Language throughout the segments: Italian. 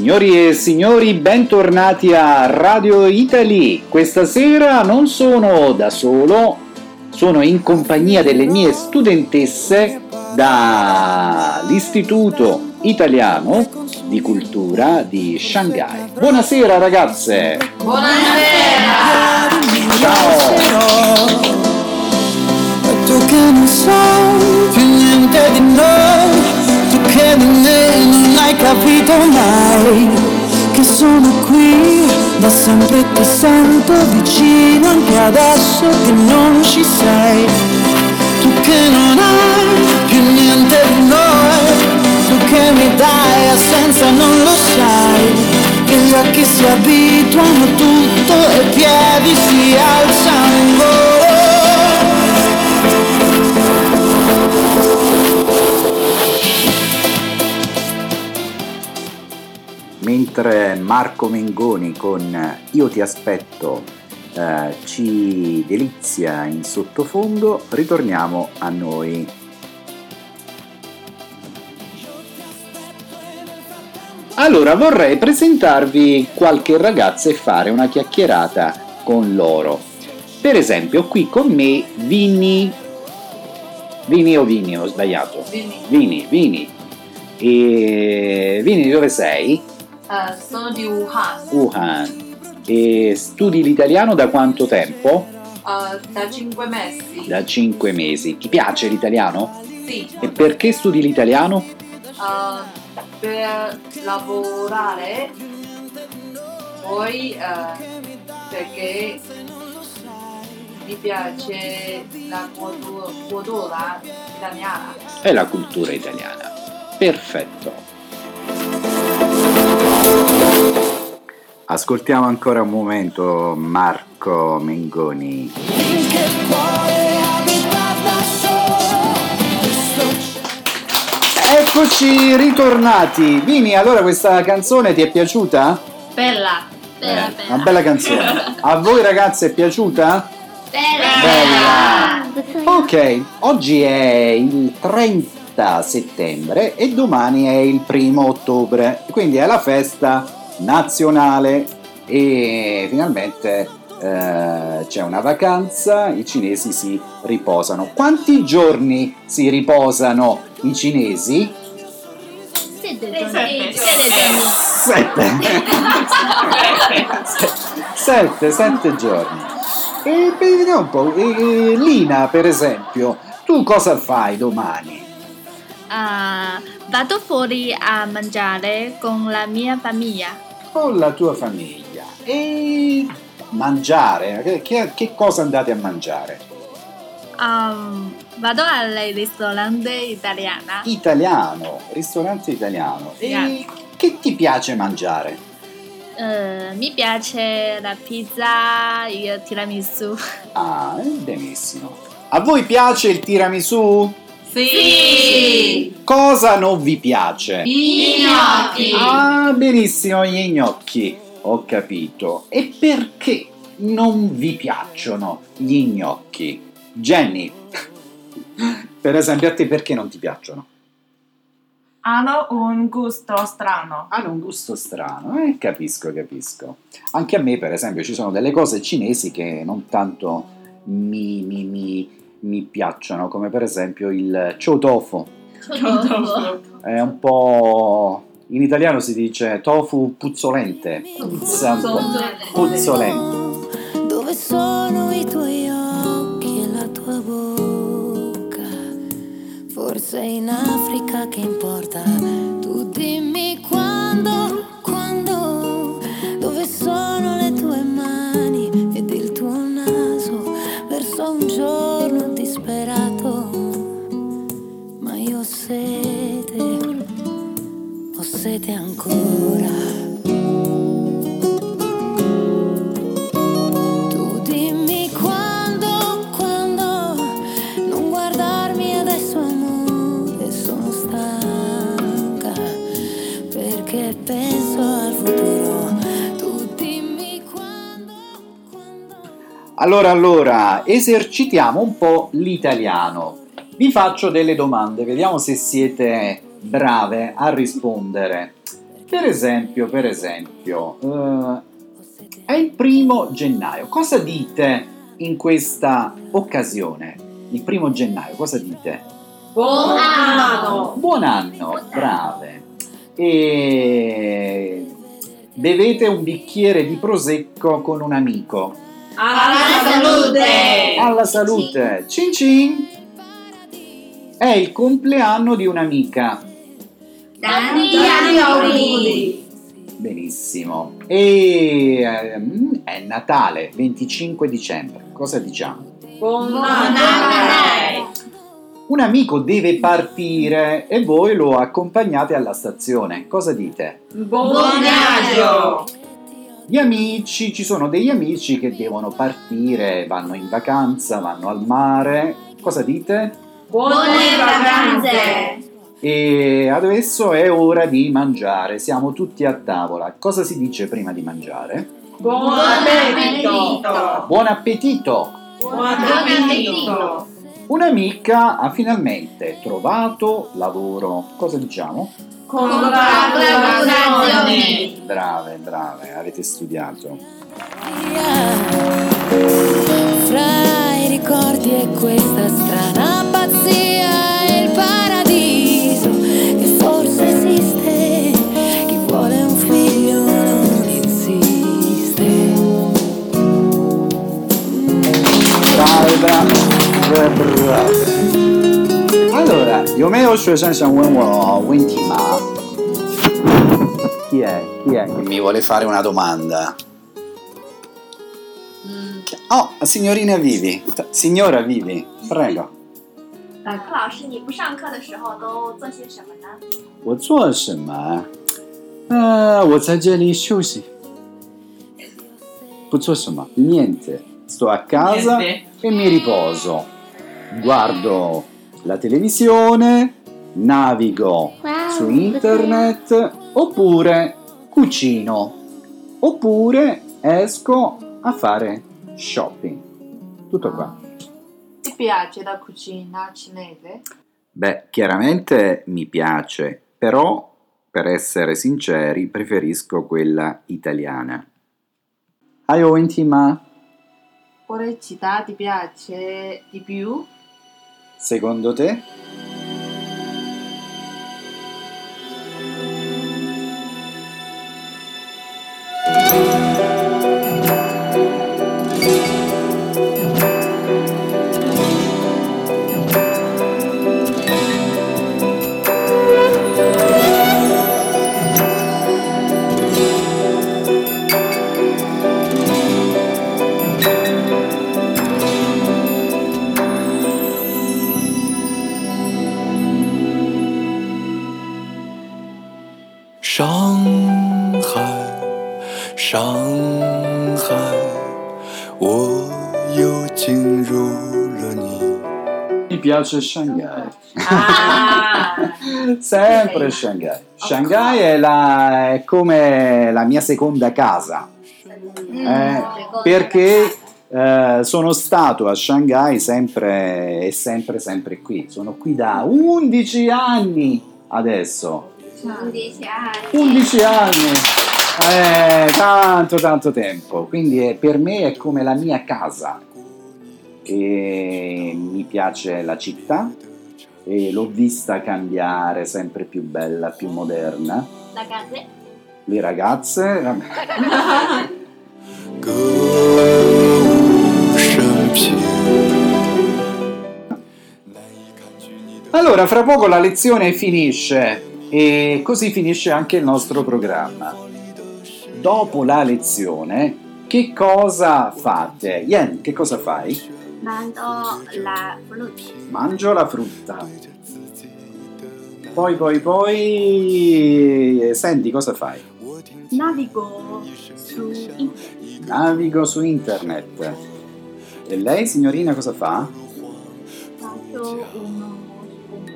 Signori e signori, bentornati a Radio Italy. Questa sera non sono da solo, sono in compagnia delle mie studentesse dall'Istituto Italiano di Cultura di Shanghai. Buonasera ragazze! Buonasera! Ciao! Capito mai, che sono qui, da sempre ti sento vicino anche adesso che non ci sei, tu che non hai più niente di noi, tu che mi dai assenza non lo sai, che gli occhi si abituano tutto e i piedi si alzano in volo. Marco Mengoni con Io ti aspetto eh, ci delizia in sottofondo, ritorniamo a noi. Allora vorrei presentarvi qualche ragazza e fare una chiacchierata con loro. Per esempio, qui con me Vini. Vini o Vini, ho sbagliato. Vini. Vini, Vini. E Vini, dove sei? Sono di Wuhan, Wuhan. E studi l'italiano da quanto tempo? eh, da 5 mesi. Da 5 mesi. Ti piace l'italiano? Sì, E perché studi l'italiano? eh, per lavorare, poi eh, perché mi piace la cultu- cultura italiana. È la cultura italiana. Perfetto. Ascoltiamo ancora un momento Marco Mengoni. Eccoci ritornati. Vini, allora questa canzone ti è piaciuta? Bella. Eh, Una bella canzone. A voi ragazze è piaciuta? Bella. Bella. Ok, oggi è il 30 settembre e domani è il primo ottobre, quindi è la festa nazionale e finalmente eh, c'è una vacanza, i cinesi si riposano. Quanti giorni si riposano i cinesi? Sette Sette. giorni. Sette giorni. Sette. giorni. E beh, vediamo un po'. E, Lina, per esempio, tu cosa fai domani? Ah, vado fuori a mangiare con la mia famiglia. Con la tua famiglia. E mangiare? Che, che- che cosa andate a mangiare? Um, vado al ristorante italiano. Italiano, ristorante italiano. E che ti piace mangiare? Eh, mi piace la pizza, il tiramisù. Ah, eh, benissimo. A voi piace il tiramisù? Sì. Cosa non vi piace? I gnocchi. Ah, benissimo, gli gnocchi. Ho capito. E perché non vi piacciono gli gnocchi? Jenny, per esempio, a te perché non ti piacciono? Hanno un gusto strano. Hanno un gusto strano, eh? Capisco, capisco. Anche a me, per esempio, ci sono delle cose cinesi che non tanto mi, mi- mi- mi piacciono, come per esempio il chow tofu. È un po'... In italiano si dice tofu puzzolente. Un po'. Puzzolente. Dove sono i tuoi occhi e la tua bocca? Forse in Africa che importa? Tu dimmi Allora, allora, esercitiamo un po' l'italiano. Vi faccio delle domande, vediamo se siete brave a rispondere. Per esempio, per esempio, eh, è il primo gennaio. Cosa dite in questa occasione? Il primo gennaio, cosa dite? Buon anno. Buon anno, brave. E bevete un bicchiere di prosecco con un amico. Alla salute. Alla salute! Cin cin! È il compleanno di un'amica. Tanti anni auguri. Benissimo. E ehm, è Natale, 25 dicembre. Cosa diciamo? Buon Natale. Un amico deve partire e voi lo accompagnate alla stazione. Cosa dite? Buon viaggio. Gli amici, ci sono degli amici che devono partire, vanno in vacanza, vanno al mare. Cosa dite? Buone vacanze. E adesso è ora di mangiare, siamo tutti a tavola. Cosa si dice prima di mangiare? Buon appetito. Buon appetito! Buon appetito. Un'amica ha finalmente trovato lavoro. Cosa diciamo? Congratulazioni. Brave, brave, avete studiato. Fra i ricordi e questa strana pazzia e il paradiso che forse esiste. Chi vuole un figlio non insiste. Brave, brave, brave. Allora, 有没有学生想问我问题吗？Chi è? Chi è che mi vuole fare una domanda? Oh, signorina Vivi. Signora Vivi, prego. 呃，柯老师，你不上课的时候都做些什么呢？我做什么？呃，我在这里休息。不做什么？Niente. Sto a casa Niente. e mi riposo. Guardo la televisione, navigo su internet oppure cucino oppure esco a fare shopping. Tutto qua. Ti piace la cucina cinese? Beh, chiaramente mi piace, però per essere sinceri preferisco quella italiana. Hai intima? Quale città ti piace di più? Secondo te? Shanghai，我又进入了你。 Mi piace Shanghai. Ah. Sempre Shanghai. Shanghai è, la- è come la mia seconda casa. Eh, perché eh, sono stato a Shanghai sempre e sempre, sempre qui. Sono qui da 11 anni adesso. 11 anni. 11 anni! Eh, tanto tanto tempo, quindi è, per me è come la mia casa. E mi piace la città e l'ho vista cambiare sempre più bella, più moderna. Le Ragazze. Le ragazze. allora, fra poco la lezione finisce e così finisce anche il nostro programma. Dopo la lezione, che cosa fate? Yen, che cosa fai? mando la frutta. Mangio la frutta. Poi, poi, poi... Senti, cosa fai? Navigo su internet. Navigo su internet. E lei, signorina, cosa fa? Faccio uno spunto.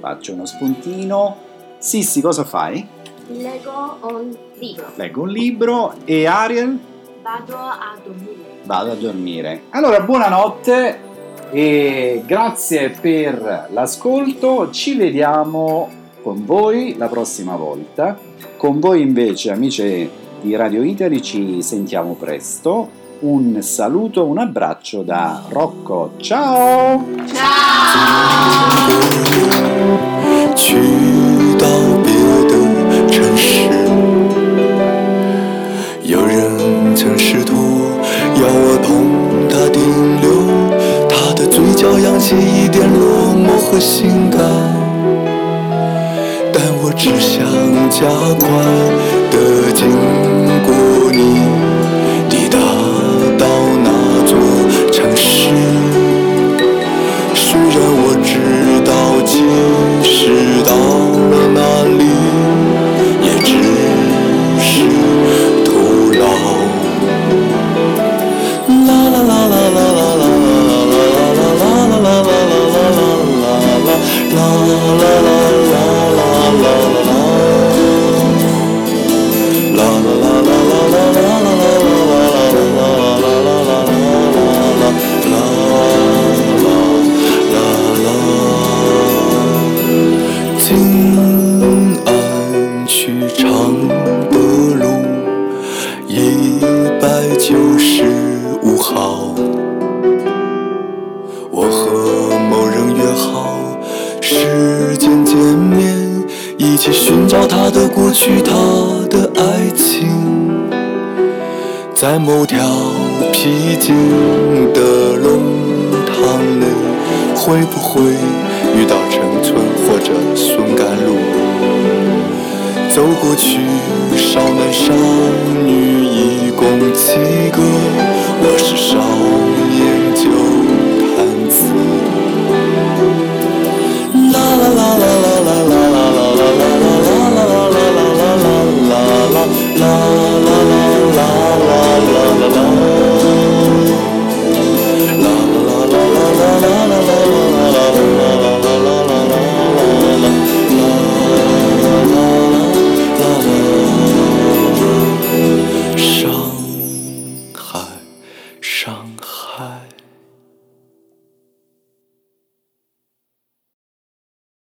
Faccio uno spuntino. Sissi, cosa fai? Leggo un libro. Leggo un libro e Ariel? Vado a dormire. Vado a dormire. Allora, buonanotte e grazie per l'ascolto. Ci vediamo con voi la prossima volta. Con voi invece, amici di Radio Italy, ci sentiamo presto. Un saluto, un abbraccio da Rocco. Ciao! Ciao! 城市。有人曾试图要我同他停留，他的嘴角扬起一点落寞和性感，但我只想加快的经过你，五号，我和某人约好时间见面，一起寻找他的过去，他的爱情。在某条僻静的弄堂里，会不会遇到陈村或者孙甘露？走过去，少男少女一共七个？我是少年。